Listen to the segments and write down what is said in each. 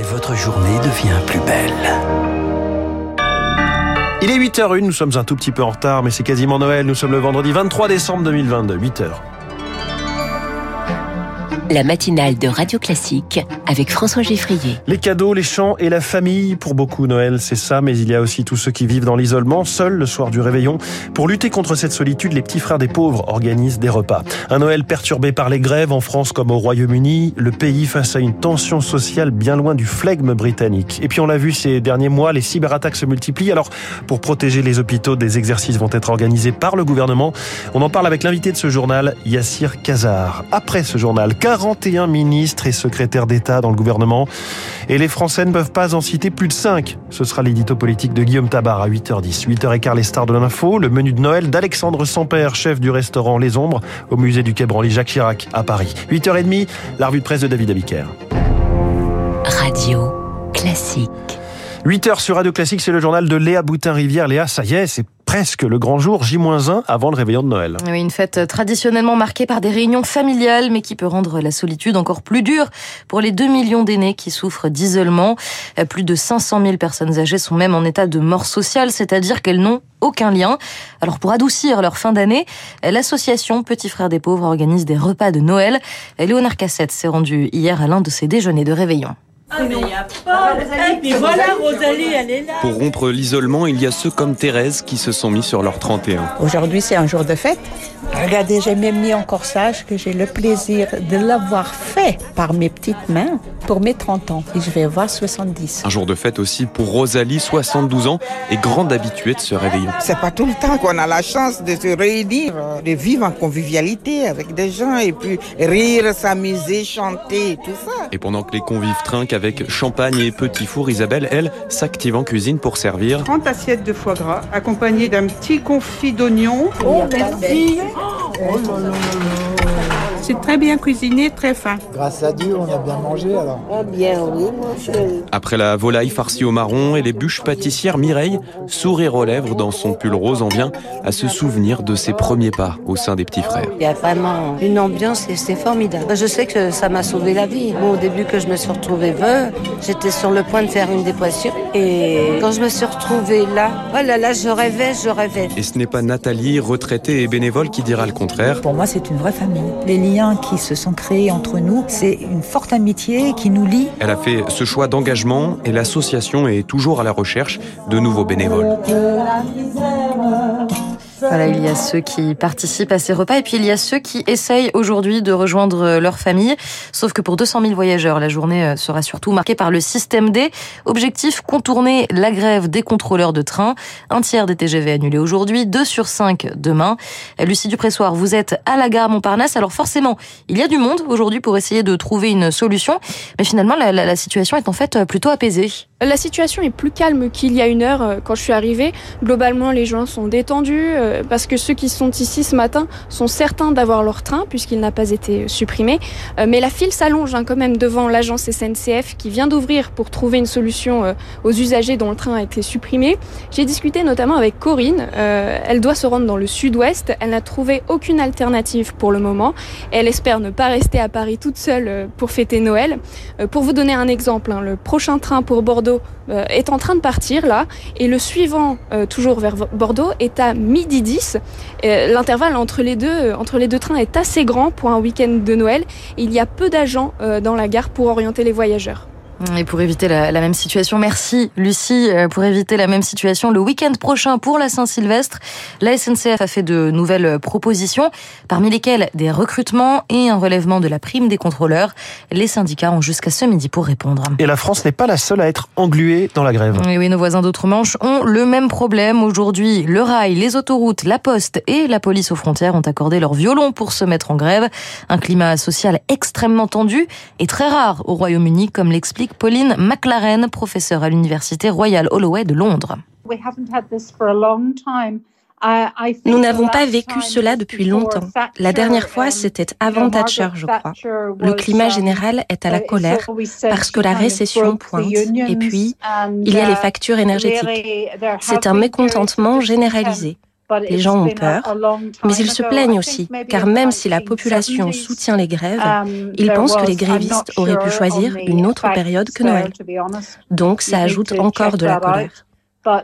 et votre journée devient plus belle. Il est 8h01, nous sommes un tout petit peu en retard, mais c'est quasiment Noël. Nous sommes le vendredi 23 décembre 2022, 8h la matinale de Radio Classique avec François Geffrier. Les cadeaux, les chants et la famille. Pour beaucoup, Noël, c'est ça, mais il y a aussi tous ceux qui vivent dans l'isolement, seuls le soir du réveillon. Pour lutter contre cette solitude, les petits frères des pauvres organisent des repas. Un Noël perturbé par les grèves en France comme au Royaume-Uni, le pays face à une tension sociale bien loin du flegme britannique. Et puis on l'a vu ces derniers mois, les cyberattaques se multiplient. Alors, pour protéger les hôpitaux, des exercices vont être organisés par le gouvernement. On en parle avec l'invité de ce journal, Yassir Kazar. Après ce journal, car 41 ministres et secrétaires d'État dans le gouvernement. Et les Français ne peuvent pas en citer plus de 5. Ce sera l'édito politique de Guillaume Tabar à 8h10. 8h15, les stars de l'info. Le menu de Noël d'Alexandre Sampère, chef du restaurant Les Ombres, au musée du Quai Branly Jacques Chirac à Paris. 8h30, la revue de presse de David Abiker. Radio classique. 8h sur Radio Classique, c'est le journal de Léa Boutin-Rivière. Léa, ça y est, c'est presque le grand jour, J-1 avant le réveillon de Noël. Oui, une fête traditionnellement marquée par des réunions familiales, mais qui peut rendre la solitude encore plus dure pour les 2 millions d'aînés qui souffrent d'isolement. Plus de 500 000 personnes âgées sont même en état de mort sociale, c'est-à-dire qu'elles n'ont aucun lien. Alors pour adoucir leur fin d'année, l'association Petits Frères des Pauvres organise des repas de Noël. Léonard Cassette s'est rendu hier à l'un de ses déjeuners de réveillon. Ah, mais y a pas. Et voilà, Rosalie, elle est là. Pour rompre l'isolement, il y a ceux comme Thérèse qui se sont mis sur leur 31. Aujourd'hui, c'est un jour de fête. Regardez, j'ai même mis en corsage que j'ai le plaisir de l'avoir fait par mes petites mains pour mes 30 ans. Et je vais avoir 70. Un jour de fête aussi pour Rosalie, 72 ans, et grande habituée de ce réveillon. C'est pas tout le temps qu'on a la chance de se réunir, de vivre en convivialité avec des gens et puis rire, s'amuser, chanter, tout ça. Et pendant que les convives trinquent avec champagne et petit four, Isabelle, elle, s'active en cuisine pour servir 30 assiettes de foie gras accompagnées d'un petit confit d'oignon. Oh, merci. Oh c'est très bien cuisiné, très fin. Grâce à Dieu, on a bien mangé alors. Ah bien, oui, mon chéri. Après la volaille farcie au marron et les bûches pâtissières, Mireille, sourire aux lèvres dans son pull rose, en vient à se souvenir de ses premiers pas au sein des petits frères. Il y a vraiment une ambiance et c'est formidable. Je sais que ça m'a sauvé la vie. au début que je me suis retrouvée veuve, j'étais sur le point de faire une dépression. Et quand je me suis retrouvée là, oh là là, je rêvais, je rêvais. Et ce n'est pas Nathalie, retraitée et bénévole, qui dira le contraire. Pour moi, c'est une vraie famille. Les liens qui se sont créés entre nous, c'est une forte amitié qui nous lie. Elle a fait ce choix d'engagement et l'association est toujours à la recherche de nouveaux bénévoles. Voilà, il y a ceux qui participent à ces repas et puis il y a ceux qui essayent aujourd'hui de rejoindre leur famille. Sauf que pour 200 000 voyageurs, la journée euh, sera surtout marquée par le système D. Objectif, contourner la grève des contrôleurs de train. Un tiers des TGV annulés aujourd'hui, 2 sur 5 demain. Lucie Dupressoir, vous êtes à la gare Montparnasse. Alors forcément, il y a du monde aujourd'hui pour essayer de trouver une solution. Mais finalement, la, situation est en fait plutôt apaisée. La situation est plus calme qu'il y a une heure euh, quand je suis arrivée. Globalement, les gens sont détendus euh, parce que ceux qui sont ici ce matin sont certains d'avoir leur train puisqu'il n'a pas été supprimé. Euh, mais la file s'allonge hein, quand même devant l'agence SNCF qui vient d'ouvrir pour trouver une solution aux usagers dont le train a été supprimé. J'ai discuté notamment avec Corinne. Elle doit se rendre dans le sud-ouest. Elle n'a trouvé aucune alternative pour le moment. Elle espère ne pas rester à Paris toute seule pour fêter Noël. Pour vous donner un exemple, hein, le prochain train pour Bordeaux euh, est en train de partir là et le suivant euh, toujours vers Bordeaux est à midi 10. Euh, l'intervalle entre les deux entre les deux trains est assez grand pour un week-end de Noël. il y a peu d'agents dans la gare pour orienter les voyageurs. Et pour éviter la, la, même situation, merci Lucie, euh, pour éviter la même situation, le week-end prochain pour la Saint-Sylvestre, la SNCF a fait de nouvelles propositions, parmi lesquelles des recrutements et un relèvement de la prime des contrôleurs. Les syndicats ont jusqu'à ce midi pour répondre. Et la France n'est pas la seule à être engluée dans la grève. Oui, oui, nos voisins d'outre-Manche ont le même problème. Aujourd'hui, le rail, les autoroutes, la poste et la police aux frontières ont accordé leur violon pour se mettre en grève. Un climat social extrêmement tendu et très rare au Royaume-Uni, comme l'explique Pauline McLaren, professeure à l'Université Royal Holloway de Londres. Nous n'avons pas vécu cela depuis longtemps. La dernière fois, c'était avant Thatcher, je crois. Le climat um, général est à la colère parce que la récession pointe. Et puis, il y a les uh, factures énergétiques. C'est un mécontentement généralisé. Les gens ont peur, mais ils se plaignent aussi, car même si la population soutient les grèves, ils pensent que les grévistes auraient pu choisir une autre période que Noël. Donc ça ajoute encore de la colère.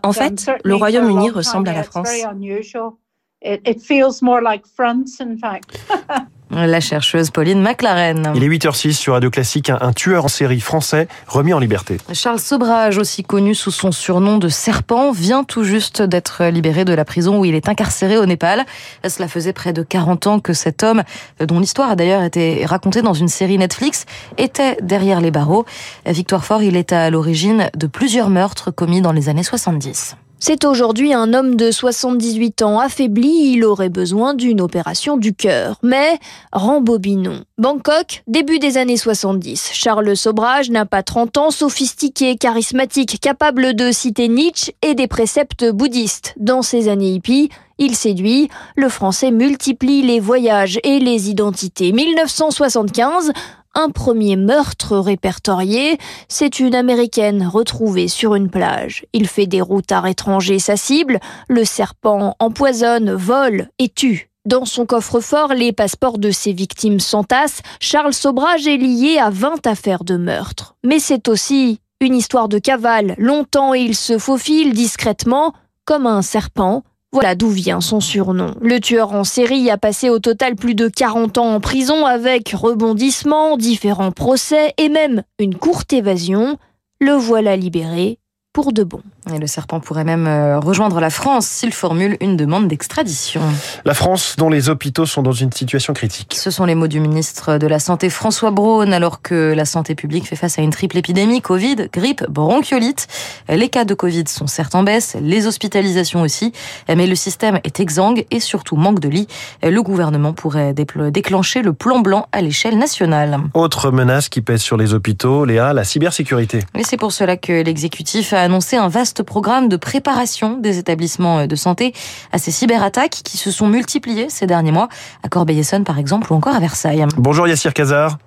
En fait, le Royaume-Uni ressemble à la France. La chercheuse Pauline McLaren. Il est 8h06 sur Radio Classique, un, tueur en série français remis en liberté. Charles Sobrage, aussi connu sous son surnom de Serpent, vient tout juste d'être libéré de la prison où il est incarcéré au Népal. Cela faisait près de 40 ans que cet homme, dont l'histoire a d'ailleurs été racontée dans une série Netflix, était derrière les barreaux. Victoire Fort, il est à l'origine de plusieurs meurtres commis dans les années 70. C'est aujourd'hui un homme de 78 ans affaibli, il aurait besoin d'une opération du cœur. Mais rembobinons. Bangkok, début des années 70. Charles Sobrage n'a pas 30 ans, sophistiqué, charismatique, capable de citer Nietzsche et des préceptes bouddhistes. Dans ses années hippies, il séduit, le français multiplie les voyages et les identités. 1975, un premier meurtre répertorié. C'est une Américaine retrouvée sur une plage. Il fait des routards étrangers sa cible. Le serpent empoisonne, vole et tue. Dans son coffre-fort, les passeports de ses victimes s'entassent. Charles Sobrage est lié à 20 affaires de meurtre. Mais c'est aussi une histoire de cavale. Longtemps il se faufile discrètement, comme un serpent, voilà d'où vient son surnom. Le tueur en série a passé au total plus de 40 ans en prison avec rebondissements, différents procès et même une courte évasion. Le voilà libéré pour de bon. Et le serpent pourrait même euh, rejoindre la France s'il formule une demande d'extradition. La France, dont les hôpitaux sont dans une situation critique. Ce sont les mots du ministre de la Santé François Braun, alors que la santé publique fait face à une triple épidémie, Covid, grippe, bronchiolite. Les cas de Covid sont certes en baisse, les hospitalisations aussi, mais le système est exsangue et surtout manque de lits. Le gouvernement pourrait déclencher le plan blanc à l'échelle nationale. Autre menace qui pèse sur les hôpitaux, Léa, la cybersécurité. Et c'est pour cela que l'exécutif a annoncé un vaste programme de préparation des établissements de santé à ces cyberattaques qui se sont multipliées ces derniers mois, à Corbeil-Essonne par exemple, ou encore à Versailles. Bonjour Yassir Kazar.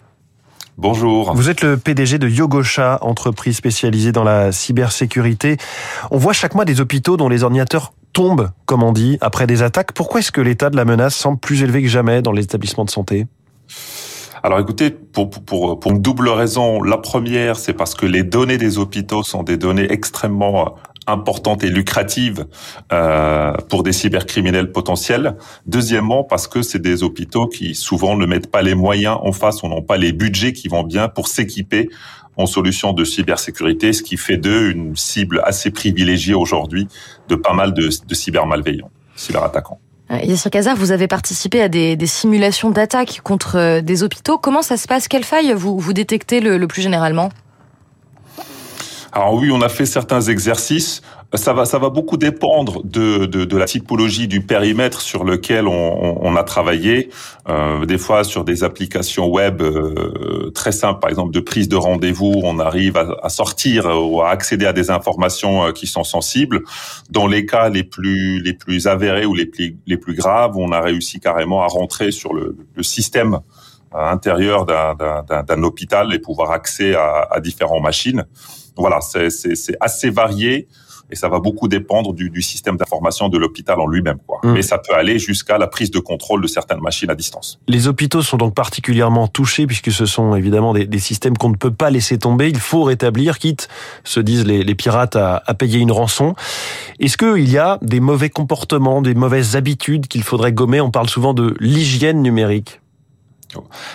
Bonjour. Vous êtes le PDG de Yogosha, entreprise spécialisée dans la cybersécurité. On voit chaque mois des hôpitaux dont les ordinateurs tombent, comme on dit, après des attaques. Pourquoi est-ce que l'état de la menace semble plus élevé que jamais dans les établissements de santé? Alors écoutez, pour, pour, pour une double raison. La première, c'est parce que les données des hôpitaux sont des données extrêmement importantes et lucratives euh, pour des cybercriminels potentiels. Deuxièmement, parce que c'est des hôpitaux qui souvent ne mettent pas les moyens en face, on n'ont pas les budgets qui vont bien pour s'équiper en solutions de cybersécurité, ce qui fait d'eux une cible assez privilégiée aujourd'hui de pas mal de, de cybermalveillants, cyberattaquants. Yassir Kazar, vous avez participé à des, simulations d'attaques contre euh, des hôpitaux. Comment ça se passe? Quelles failles vous, vous détectez le plus généralement? Alors oui, on a fait certains exercices. Ça va, ça va beaucoup dépendre de, de, de la typologie du périmètre sur lequel on, on, a travaillé. Euh, des fois, sur des applications web euh, très simples, par exemple de prise de rendez-vous, on arrive à, à, sortir ou à accéder à des informations euh, qui sont sensibles. Dans les cas les plus les plus avérés ou les plus les plus graves, on a réussi carrément à rentrer sur le, le système intérieur d'un hôpital et pouvoir accéder à, à différentes machines voilà, c'est assez varié et ça va beaucoup dépendre du, du système d'information de l'hôpital en lui-même. Quoi. Mmh. Mais ça peut aller jusqu'à la prise de contrôle de certaines machines à distance. Les hôpitaux sont donc particulièrement touchés puisque ce sont évidemment des, des systèmes qu'on ne peut pas laisser tomber. Il faut rétablir, quitte, se disent les, les pirates, à, à, payer une rançon. Est-ce qu'il y a des mauvais comportements, des mauvaises habitudes qu'il faudrait gommer? On parle souvent de l'hygiène numérique.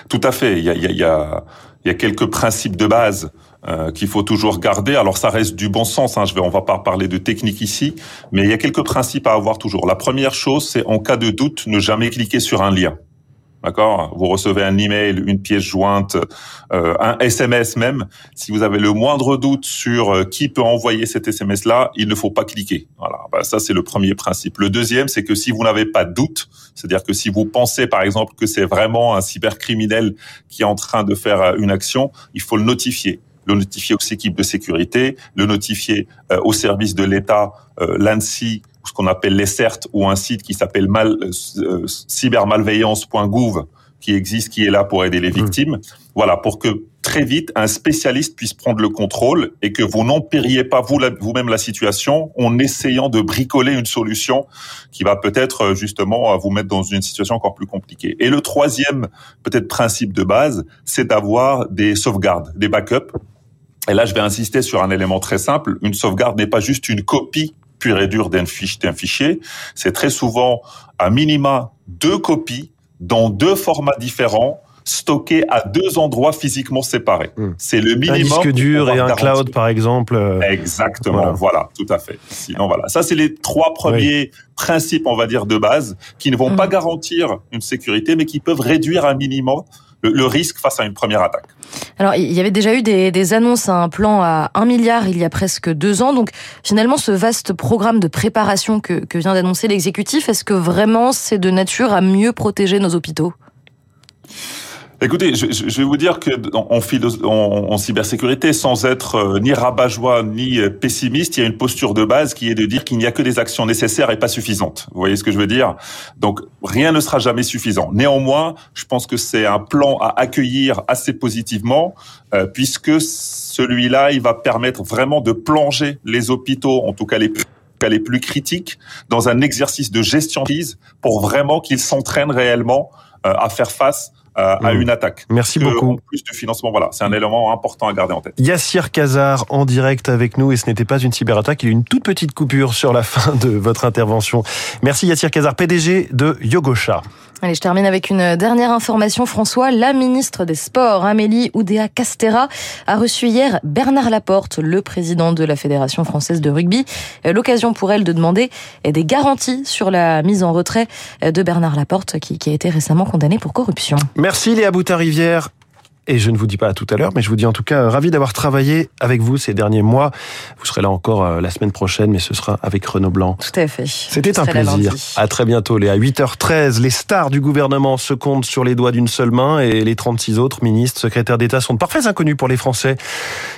Tout à fait. Il y a, y a, y a quelques principes de base euh, qu'il faut toujours garder. Alors ça reste du bon sens. Hein. Je vais, on va pas parler de technique ici, mais il y a quelques principes à avoir toujours. La première chose, c'est en cas de doute, ne jamais cliquer sur un lien. D'accord? Vous recevez un email, une pièce jointe, euh, un SMS même. Si vous avez le moindre doute sur euh, qui peut envoyer cet SMS-là, il ne faut pas cliquer. Voilà, ben, ça c'est le premier principe. Le deuxième, c'est que si vous n'avez pas de doute, c'est-à-dire que si vous pensez par exemple que c'est vraiment un cybercriminel qui est en train de faire euh, une action, il faut le notifier le notifier aux équipes de sécurité, le notifier euh, au service de l'État, euh, l'ANSI, ce qu'on appelle les CERT, ou un site qui s'appelle mal, cybermalveillance.gouv, qui existe, qui est là pour aider les mmh. victimes. Voilà, pour que très vite un spécialiste puisse prendre le contrôle et que vous n'empiriez pas vous vous-même la situation en essayant de bricoler une solution qui va peut-être euh, justement vous mettre dans une situation encore plus compliquée. Et le troisième peut-être principe de base, c'est d'avoir des sauvegardes, des backups. Et là, je vais insister sur un élément très simple. Une sauvegarde n'est pas juste une copie pure et dure d'un fichier. C'est très souvent à minima deux copies dans deux formats différents stockés à deux endroits physiquement séparés. Hmm. C'est le minimum. Un disque dur et un cloud, par exemple. Euh, Exactement, voilà. tout à fait. Sinon, voilà. Ça, c'est les trois premiers principes, on va dire, de base, qui ne vont hmm. pas garantir une sécurité, mais qui peuvent réduire un minimum le, risque face à une première attaque. Alors, il y avait déjà eu des, annonces à un plan à 1 milliard il y a presque deux ans. Donc, finalement, ce vaste programme de préparation que, que vient d'annoncer l'exécutif, est-ce que vraiment c'est de nature à mieux protéger nos hôpitaux? Écoutez, je, je, vais vous dire que en, en, en cybersécurité, sans être euh, ni rabat-joie ni euh, pessimiste, il y a une posture de base qui est de dire qu'il n'y a que des actions nécessaires et pas suffisantes. Vous voyez ce que je veux dire? Donc rien ne sera jamais suffisant. Néanmoins, je pense que c'est un plan à accueillir assez positivement, euh, puisque celui-là, il va permettre vraiment de plonger les hôpitaux, en tout cas les les plus critiques, dans un exercice de gestion de crise pour vraiment qu'ils s'entraînent réellement à faire face à, mmh. une attaque. Merci beaucoup. En plus du financement, voilà, c'est un élément important à garder en tête. Yassir Kazar en direct avec nous et ce n'était pas une cyberattaque, il y a eu une toute petite coupure sur la fin de votre intervention. Merci Yassir Kazar, PDG de Yogosha. Allez, je termine avec une dernière information. François, la ministre des Sports, Amélie Oudéa Castera, a reçu hier Bernard Laporte, le président de la Fédération française de rugby. L'occasion pour elle de demander des garanties sur la mise en retrait de Bernard Laporte, qui, qui a été récemment Merci Léa Boutin-Rivière. Et je ne vous dis pas à tout à l'heure, mais je vous dis en tout cas euh, ravi d'avoir travaillé avec vous ces derniers mois. Vous serez là encore euh, la semaine prochaine, mais ce sera avec Renaud Blanc. Tout à fait. C'était un plaisir. À très bientôt, Léa. 8h13, les stars du gouvernement se comptent sur les doigts d'une seule main et les 36 autres ministres, secrétaires d'État sont de parfaits inconnus pour les Français,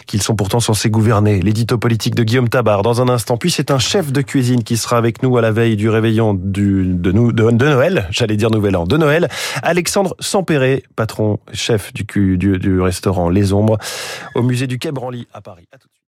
qu'ils sont pourtant censés gouverner. L'édito politique de Guillaume Tabar dans un instant. Puis c'est un chef de cuisine qui sera avec nous à la veille du réveillon du, de, nous, de, Noël, j'allais dire Nouvel An, de Noël. Alexandre Sampéré, patron, chef du, restaurant Les Ombres, au musée du Quai Branly à Paris. Tout.